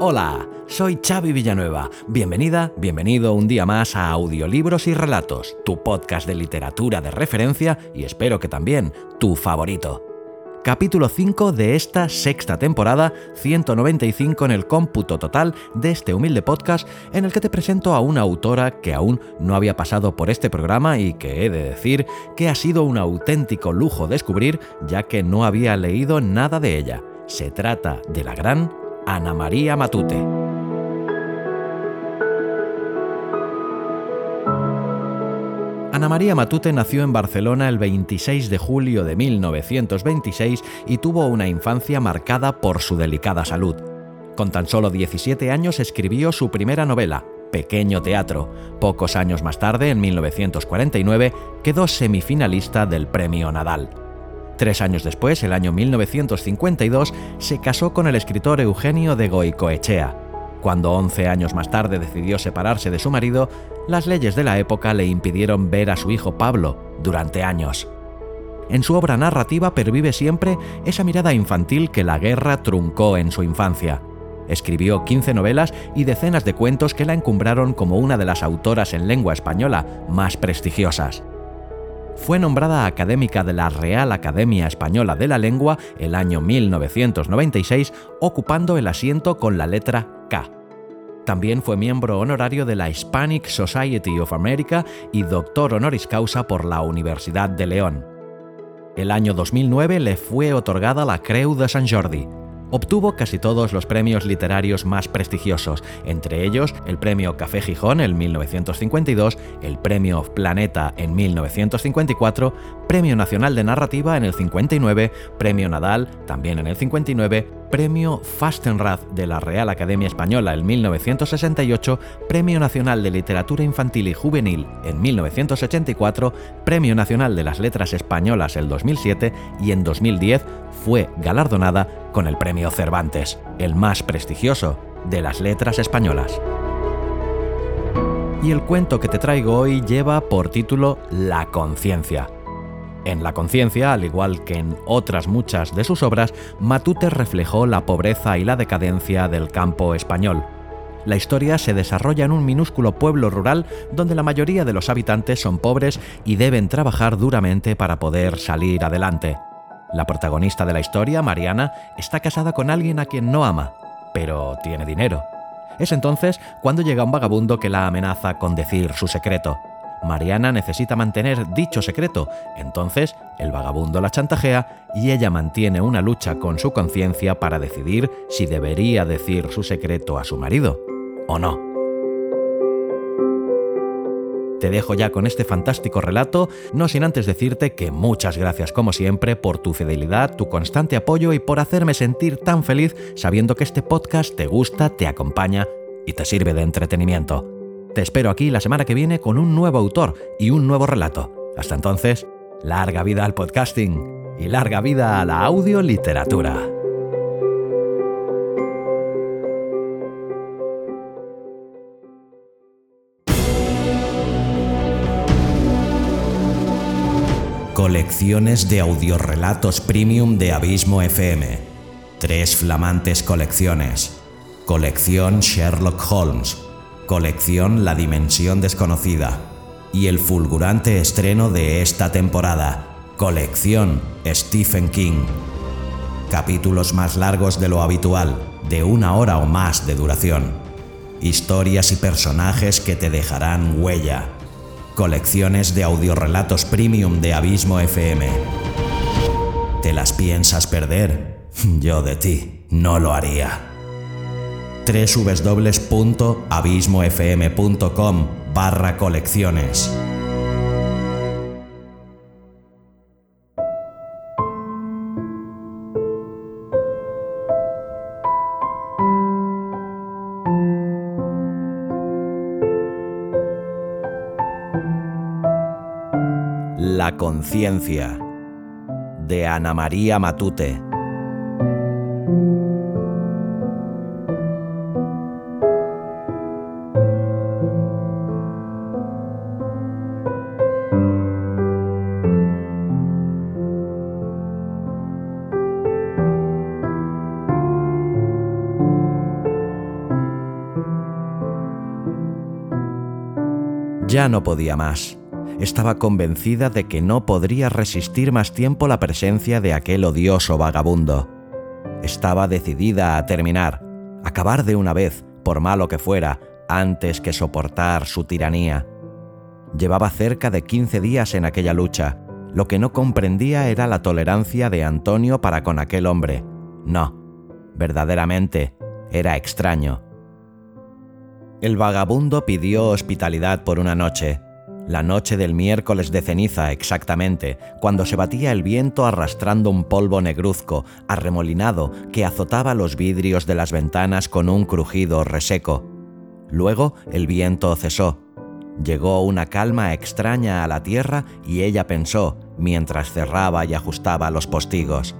Hola, soy Xavi Villanueva. Bienvenida, bienvenido un día más a Audiolibros y Relatos, tu podcast de literatura de referencia y espero que también tu favorito. Capítulo 5 de esta sexta temporada, 195 en el cómputo total de este humilde podcast en el que te presento a una autora que aún no había pasado por este programa y que he de decir que ha sido un auténtico lujo descubrir ya que no había leído nada de ella. Se trata de la gran Ana María Matute. Ana María Matute nació en Barcelona el 26 de julio de 1926 y tuvo una infancia marcada por su delicada salud. Con tan solo 17 años escribió su primera novela, Pequeño Teatro. Pocos años más tarde, en 1949, quedó semifinalista del Premio Nadal. Tres años después, el año 1952, se casó con el escritor Eugenio de Goicoechea. Cuando 11 años más tarde decidió separarse de su marido, las leyes de la época le impidieron ver a su hijo Pablo durante años. En su obra narrativa pervive siempre esa mirada infantil que la guerra truncó en su infancia. Escribió 15 novelas y decenas de cuentos que la encumbraron como una de las autoras en lengua española más prestigiosas fue nombrada académica de la Real Academia Española de la Lengua el año 1996, ocupando el asiento con la letra K. También fue miembro honorario de la Hispanic Society of America y doctor honoris causa por la Universidad de León. El año 2009 le fue otorgada la Creu de Sant Jordi, Obtuvo casi todos los premios literarios más prestigiosos, entre ellos el Premio Café Gijón en 1952, el Premio Planeta en 1954, Premio Nacional de Narrativa en el 59, Premio Nadal también en el 59, Premio Fastenrath de la Real Academia Española en 1968, Premio Nacional de Literatura Infantil y Juvenil en 1984, Premio Nacional de las Letras Españolas el 2007 y en 2010 fue galardonada con el Premio Cervantes, el más prestigioso de las letras españolas. Y el cuento que te traigo hoy lleva por título La conciencia en La conciencia, al igual que en otras muchas de sus obras, Matute reflejó la pobreza y la decadencia del campo español. La historia se desarrolla en un minúsculo pueblo rural donde la mayoría de los habitantes son pobres y deben trabajar duramente para poder salir adelante. La protagonista de la historia, Mariana, está casada con alguien a quien no ama, pero tiene dinero. Es entonces cuando llega un vagabundo que la amenaza con decir su secreto. Mariana necesita mantener dicho secreto, entonces el vagabundo la chantajea y ella mantiene una lucha con su conciencia para decidir si debería decir su secreto a su marido o no. Te dejo ya con este fantástico relato, no sin antes decirte que muchas gracias como siempre por tu fidelidad, tu constante apoyo y por hacerme sentir tan feliz sabiendo que este podcast te gusta, te acompaña y te sirve de entretenimiento. Te espero aquí la semana que viene con un nuevo autor y un nuevo relato. Hasta entonces, larga vida al podcasting y larga vida a la audioliteratura. Colecciones de audiorelatos premium de Abismo FM. Tres flamantes colecciones. Colección Sherlock Holmes colección La Dimensión Desconocida y el fulgurante estreno de esta temporada, colección Stephen King. Capítulos más largos de lo habitual, de una hora o más de duración. Historias y personajes que te dejarán huella. Colecciones de audiorelatos premium de Abismo FM. ¿Te las piensas perder? Yo de ti no lo haría www.abismofm.com barra colecciones. Conciencia de Ana María Matute. Ya no podía más. Estaba convencida de que no podría resistir más tiempo la presencia de aquel odioso vagabundo. Estaba decidida a terminar, acabar de una vez, por malo que fuera, antes que soportar su tiranía. Llevaba cerca de 15 días en aquella lucha. Lo que no comprendía era la tolerancia de Antonio para con aquel hombre. No, verdaderamente, era extraño. El vagabundo pidió hospitalidad por una noche, la noche del miércoles de ceniza exactamente, cuando se batía el viento arrastrando un polvo negruzco, arremolinado, que azotaba los vidrios de las ventanas con un crujido reseco. Luego el viento cesó. Llegó una calma extraña a la tierra y ella pensó, mientras cerraba y ajustaba los postigos.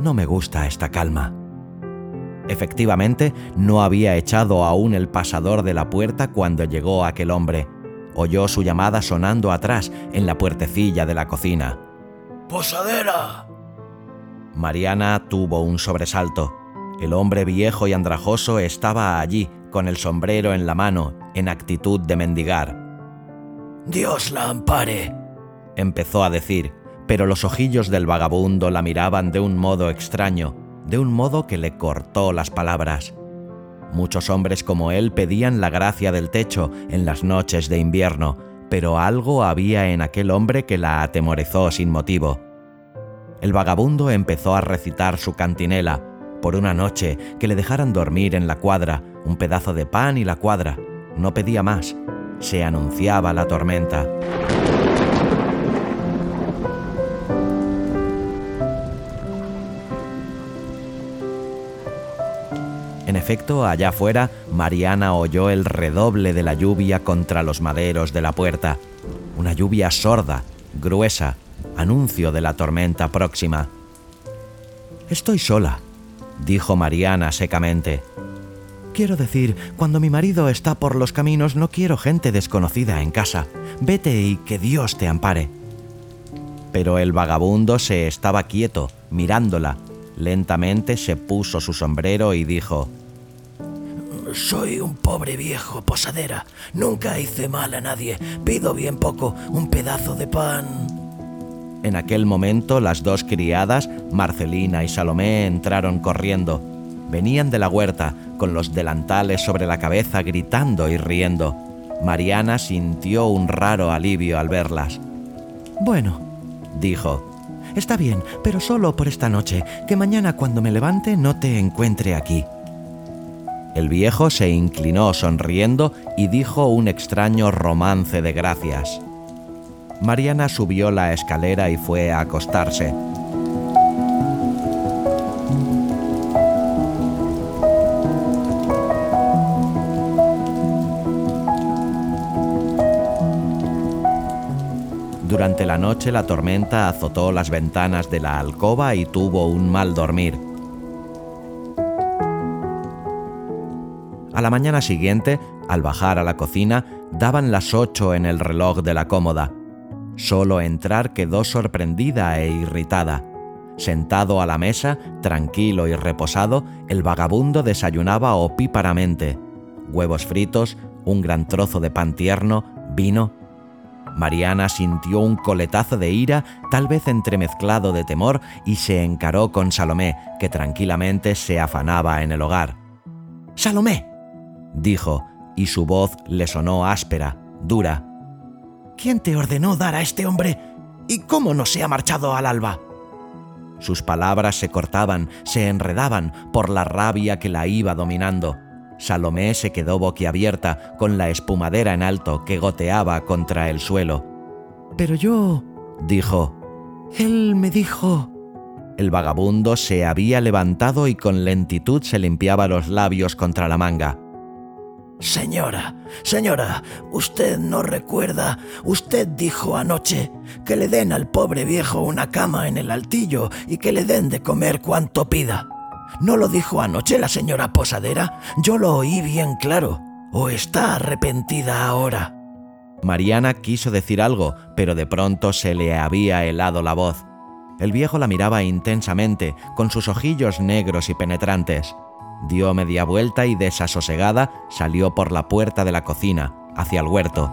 No me gusta esta calma. Efectivamente, no había echado aún el pasador de la puerta cuando llegó aquel hombre. Oyó su llamada sonando atrás, en la puertecilla de la cocina. ¡Posadera! Mariana tuvo un sobresalto. El hombre viejo y andrajoso estaba allí, con el sombrero en la mano, en actitud de mendigar. Dios la ampare, empezó a decir, pero los ojillos del vagabundo la miraban de un modo extraño, de un modo que le cortó las palabras. Muchos hombres como él pedían la gracia del techo en las noches de invierno, pero algo había en aquel hombre que la atemorizó sin motivo. El vagabundo empezó a recitar su cantinela, por una noche que le dejaran dormir en la cuadra, un pedazo de pan y la cuadra. No pedía más. Se anunciaba la tormenta. Efecto, allá afuera, Mariana oyó el redoble de la lluvia contra los maderos de la puerta. Una lluvia sorda, gruesa, anuncio de la tormenta próxima. Estoy sola, dijo Mariana secamente. Quiero decir, cuando mi marido está por los caminos no quiero gente desconocida en casa. Vete y que Dios te ampare. Pero el vagabundo se estaba quieto, mirándola, Lentamente se puso su sombrero y dijo, Soy un pobre viejo posadera. Nunca hice mal a nadie. Pido bien poco, un pedazo de pan. En aquel momento las dos criadas, Marcelina y Salomé, entraron corriendo. Venían de la huerta, con los delantales sobre la cabeza, gritando y riendo. Mariana sintió un raro alivio al verlas. Bueno, dijo, Está bien, pero solo por esta noche, que mañana cuando me levante no te encuentre aquí. El viejo se inclinó sonriendo y dijo un extraño romance de gracias. Mariana subió la escalera y fue a acostarse. Durante la noche la tormenta azotó las ventanas de la alcoba y tuvo un mal dormir. A la mañana siguiente, al bajar a la cocina, daban las ocho en el reloj de la cómoda. Solo entrar quedó sorprendida e irritada. Sentado a la mesa, tranquilo y reposado, el vagabundo desayunaba opíparamente. Huevos fritos, un gran trozo de pan tierno, vino Mariana sintió un coletazo de ira, tal vez entremezclado de temor, y se encaró con Salomé, que tranquilamente se afanaba en el hogar. Salomé, dijo, y su voz le sonó áspera, dura. ¿Quién te ordenó dar a este hombre? ¿Y cómo no se ha marchado al alba? Sus palabras se cortaban, se enredaban por la rabia que la iba dominando. Salomé se quedó boquiabierta con la espumadera en alto que goteaba contra el suelo. Pero yo, dijo, él me dijo... El vagabundo se había levantado y con lentitud se limpiaba los labios contra la manga. Señora, señora, usted no recuerda, usted dijo anoche que le den al pobre viejo una cama en el altillo y que le den de comer cuanto pida. ¿No lo dijo anoche la señora Posadera? Yo lo oí bien claro. ¿O está arrepentida ahora? Mariana quiso decir algo, pero de pronto se le había helado la voz. El viejo la miraba intensamente, con sus ojillos negros y penetrantes. Dio media vuelta y desasosegada salió por la puerta de la cocina, hacia el huerto.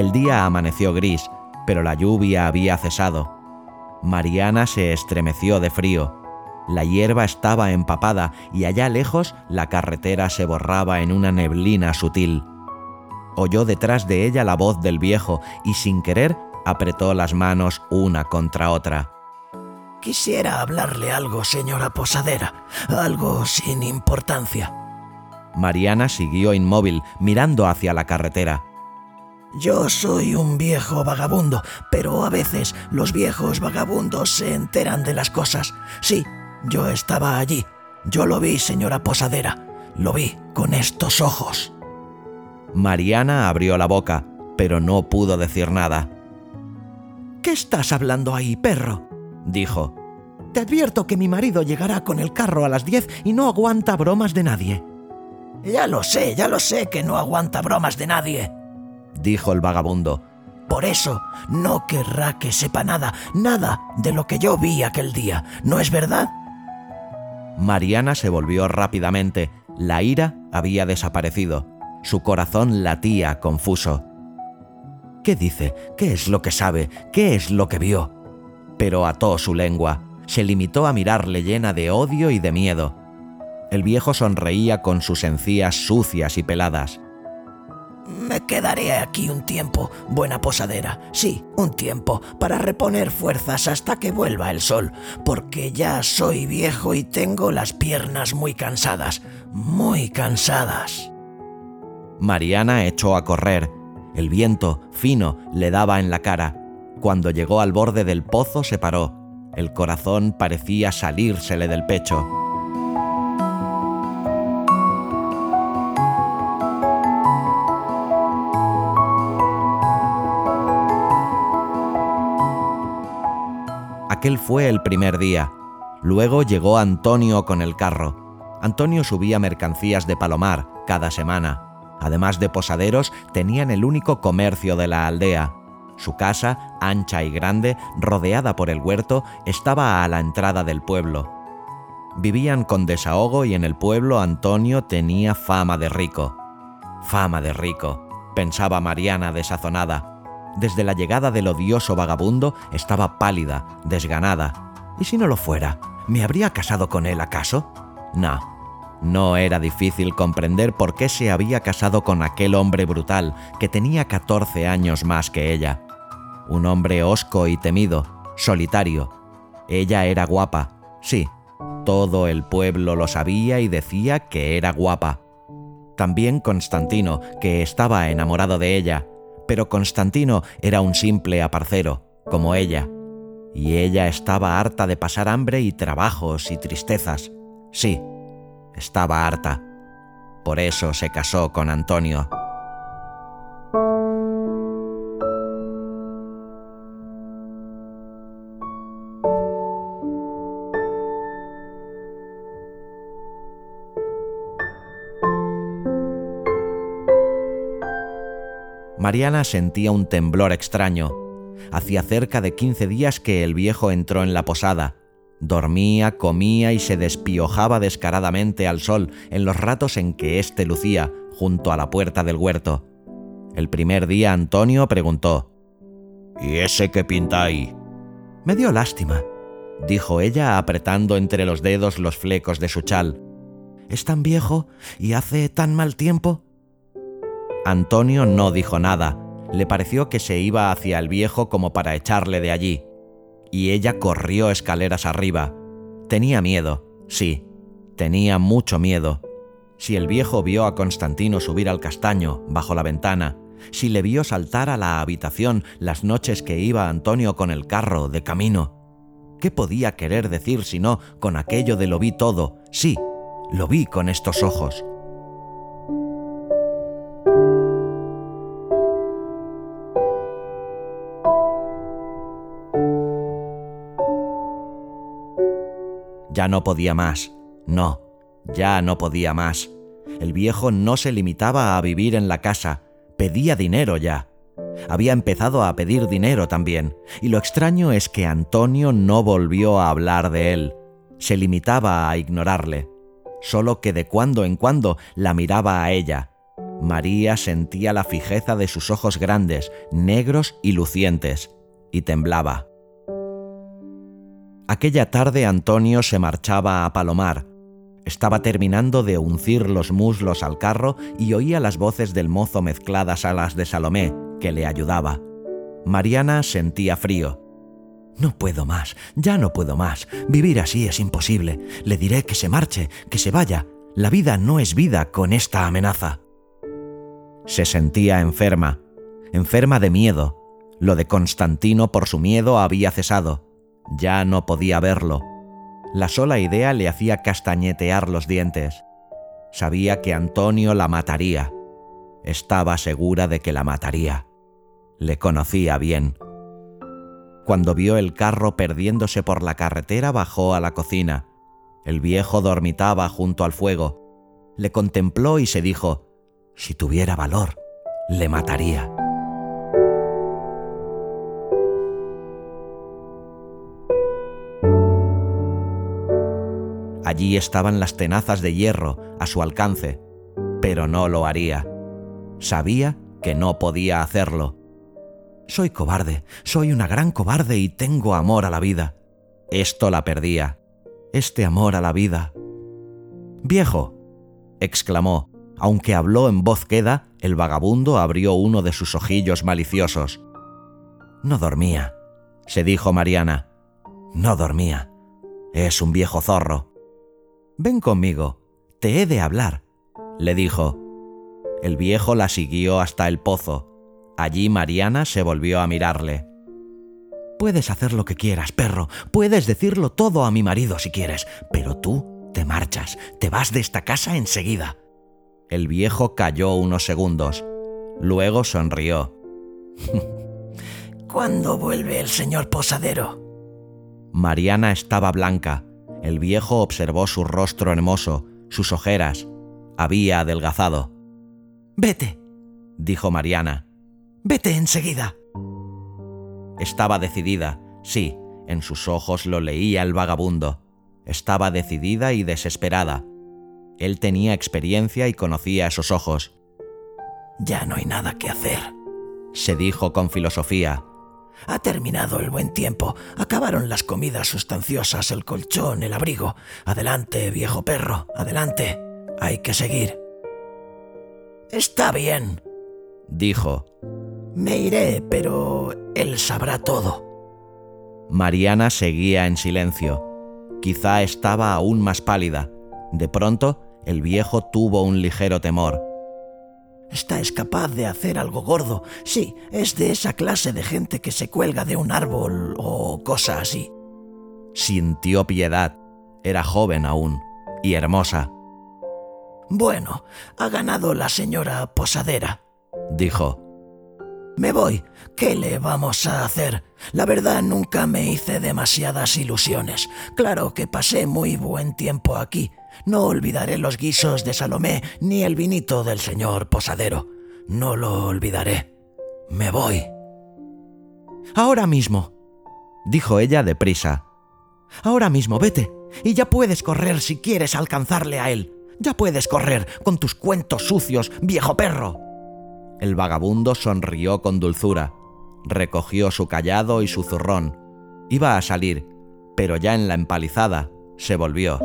El día amaneció gris, pero la lluvia había cesado. Mariana se estremeció de frío. La hierba estaba empapada y allá lejos la carretera se borraba en una neblina sutil. Oyó detrás de ella la voz del viejo y sin querer apretó las manos una contra otra. Quisiera hablarle algo, señora Posadera, algo sin importancia. Mariana siguió inmóvil, mirando hacia la carretera. Yo soy un viejo vagabundo, pero a veces los viejos vagabundos se enteran de las cosas. Sí, yo estaba allí. Yo lo vi, señora Posadera. Lo vi con estos ojos. Mariana abrió la boca, pero no pudo decir nada. ¿Qué estás hablando ahí, perro? dijo. Te advierto que mi marido llegará con el carro a las diez y no aguanta bromas de nadie. Ya lo sé, ya lo sé que no aguanta bromas de nadie, dijo el vagabundo. Por eso no querrá que sepa nada, nada de lo que yo vi aquel día, ¿no es verdad? Mariana se volvió rápidamente. La ira había desaparecido. Su corazón latía confuso. ¿Qué dice? ¿Qué es lo que sabe? ¿Qué es lo que vio? Pero ató su lengua. Se limitó a mirarle llena de odio y de miedo. El viejo sonreía con sus encías sucias y peladas. Me quedaré aquí un tiempo, buena posadera. Sí, un tiempo, para reponer fuerzas hasta que vuelva el sol, porque ya soy viejo y tengo las piernas muy cansadas, muy cansadas. Mariana echó a correr. El viento, fino, le daba en la cara. Cuando llegó al borde del pozo se paró. El corazón parecía salírsele del pecho. Aquel fue el primer día. Luego llegó Antonio con el carro. Antonio subía mercancías de Palomar cada semana. Además de posaderos, tenían el único comercio de la aldea. Su casa, ancha y grande, rodeada por el huerto, estaba a la entrada del pueblo. Vivían con desahogo y en el pueblo Antonio tenía fama de rico. Fama de rico, pensaba Mariana desazonada. Desde la llegada del odioso vagabundo estaba pálida, desganada. ¿Y si no lo fuera? ¿Me habría casado con él acaso? No, no era difícil comprender por qué se había casado con aquel hombre brutal que tenía 14 años más que ella. Un hombre hosco y temido, solitario. Ella era guapa, sí, todo el pueblo lo sabía y decía que era guapa. También Constantino, que estaba enamorado de ella, pero Constantino era un simple aparcero, como ella. Y ella estaba harta de pasar hambre y trabajos y tristezas. Sí, estaba harta. Por eso se casó con Antonio. Mariana sentía un temblor extraño. Hacía cerca de 15 días que el viejo entró en la posada Dormía, comía y se despiojaba descaradamente al sol en los ratos en que éste lucía junto a la puerta del huerto. El primer día Antonio preguntó ¿Y ese qué pinta ahí? Me dio lástima, dijo ella apretando entre los dedos los flecos de su chal. ¿Es tan viejo y hace tan mal tiempo? Antonio no dijo nada. Le pareció que se iba hacia el viejo como para echarle de allí y ella corrió escaleras arriba. Tenía miedo, sí, tenía mucho miedo. Si el viejo vio a Constantino subir al castaño, bajo la ventana, si le vio saltar a la habitación las noches que iba Antonio con el carro de camino. ¿Qué podía querer decir si no con aquello de lo vi todo? Sí, lo vi con estos ojos. Ya no podía más. No, ya no podía más. El viejo no se limitaba a vivir en la casa, pedía dinero ya. Había empezado a pedir dinero también, y lo extraño es que Antonio no volvió a hablar de él. Se limitaba a ignorarle. Solo que de cuando en cuando la miraba a ella. María sentía la fijeza de sus ojos grandes, negros y lucientes, y temblaba. Aquella tarde Antonio se marchaba a Palomar. Estaba terminando de uncir los muslos al carro y oía las voces del mozo mezcladas a las de Salomé, que le ayudaba. Mariana sentía frío. No puedo más, ya no puedo más. Vivir así es imposible. Le diré que se marche, que se vaya. La vida no es vida con esta amenaza. Se sentía enferma, enferma de miedo. Lo de Constantino por su miedo había cesado. Ya no podía verlo. La sola idea le hacía castañetear los dientes. Sabía que Antonio la mataría. Estaba segura de que la mataría. Le conocía bien. Cuando vio el carro perdiéndose por la carretera, bajó a la cocina. El viejo dormitaba junto al fuego. Le contempló y se dijo, si tuviera valor, le mataría. Allí estaban las tenazas de hierro a su alcance, pero no lo haría. Sabía que no podía hacerlo. Soy cobarde, soy una gran cobarde y tengo amor a la vida. Esto la perdía. Este amor a la vida. Viejo, exclamó, aunque habló en voz queda, el vagabundo abrió uno de sus ojillos maliciosos. No dormía, se dijo Mariana. No dormía. Es un viejo zorro. Ven conmigo, te he de hablar, le dijo. El viejo la siguió hasta el pozo. Allí Mariana se volvió a mirarle. Puedes hacer lo que quieras, perro, puedes decirlo todo a mi marido si quieres, pero tú te marchas, te vas de esta casa enseguida. El viejo calló unos segundos. Luego sonrió. ¿Cuándo vuelve el señor posadero? Mariana estaba blanca. El viejo observó su rostro hermoso, sus ojeras. Había adelgazado. Vete, dijo Mariana. Vete enseguida. Estaba decidida, sí, en sus ojos lo leía el vagabundo. Estaba decidida y desesperada. Él tenía experiencia y conocía esos ojos. Ya no hay nada que hacer, se dijo con filosofía. Ha terminado el buen tiempo. Acabaron las comidas sustanciosas, el colchón, el abrigo. Adelante, viejo perro, adelante. Hay que seguir. Está bien, dijo. Me iré, pero él sabrá todo. Mariana seguía en silencio. Quizá estaba aún más pálida. De pronto, el viejo tuvo un ligero temor. Esta es capaz de hacer algo gordo. Sí, es de esa clase de gente que se cuelga de un árbol o cosa así. Sintió piedad. Era joven aún y hermosa. Bueno, ha ganado la señora posadera, dijo. Me voy. ¿Qué le vamos a hacer? La verdad nunca me hice demasiadas ilusiones. Claro que pasé muy buen tiempo aquí, no olvidaré los guisos de Salomé ni el vinito del señor posadero. No lo olvidaré. Me voy. Ahora mismo, dijo ella deprisa. Ahora mismo, vete, y ya puedes correr si quieres alcanzarle a él. Ya puedes correr con tus cuentos sucios, viejo perro. El vagabundo sonrió con dulzura, recogió su callado y su zurrón. Iba a salir, pero ya en la empalizada se volvió.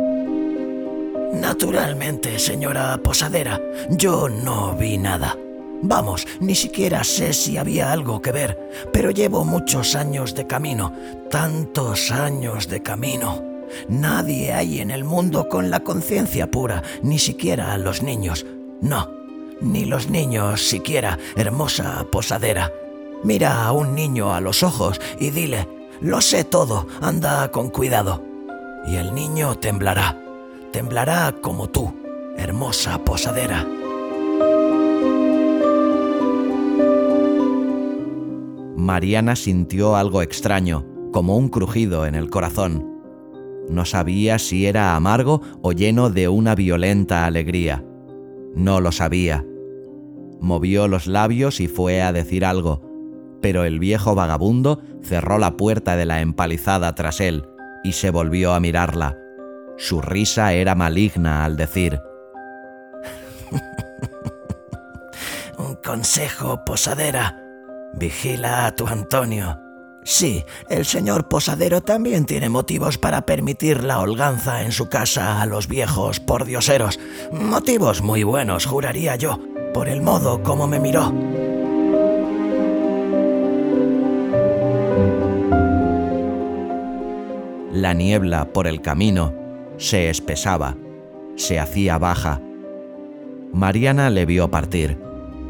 Naturalmente, señora posadera, yo no vi nada. Vamos, ni siquiera sé si había algo que ver, pero llevo muchos años de camino, tantos años de camino. Nadie hay en el mundo con la conciencia pura, ni siquiera los niños. No, ni los niños siquiera, hermosa posadera. Mira a un niño a los ojos y dile, lo sé todo, anda con cuidado. Y el niño temblará, temblará como tú, hermosa posadera. Mariana sintió algo extraño, como un crujido en el corazón. No sabía si era amargo o lleno de una violenta alegría. No lo sabía. Movió los labios y fue a decir algo, pero el viejo vagabundo cerró la puerta de la empalizada tras él y se volvió a mirarla. Su risa era maligna al decir, Un consejo, posadera. Vigila a tu Antonio. Sí, el señor posadero también tiene motivos para permitir la holganza en su casa a los viejos pordioseros. Motivos muy buenos, juraría yo, por el modo como me miró. La niebla por el camino se espesaba, se hacía baja. Mariana le vio partir,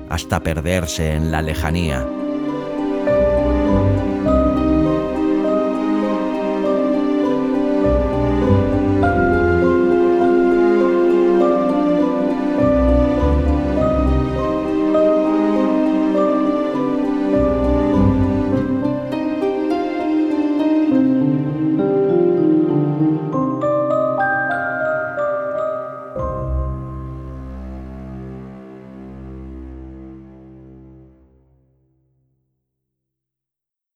hasta perderse en la lejanía.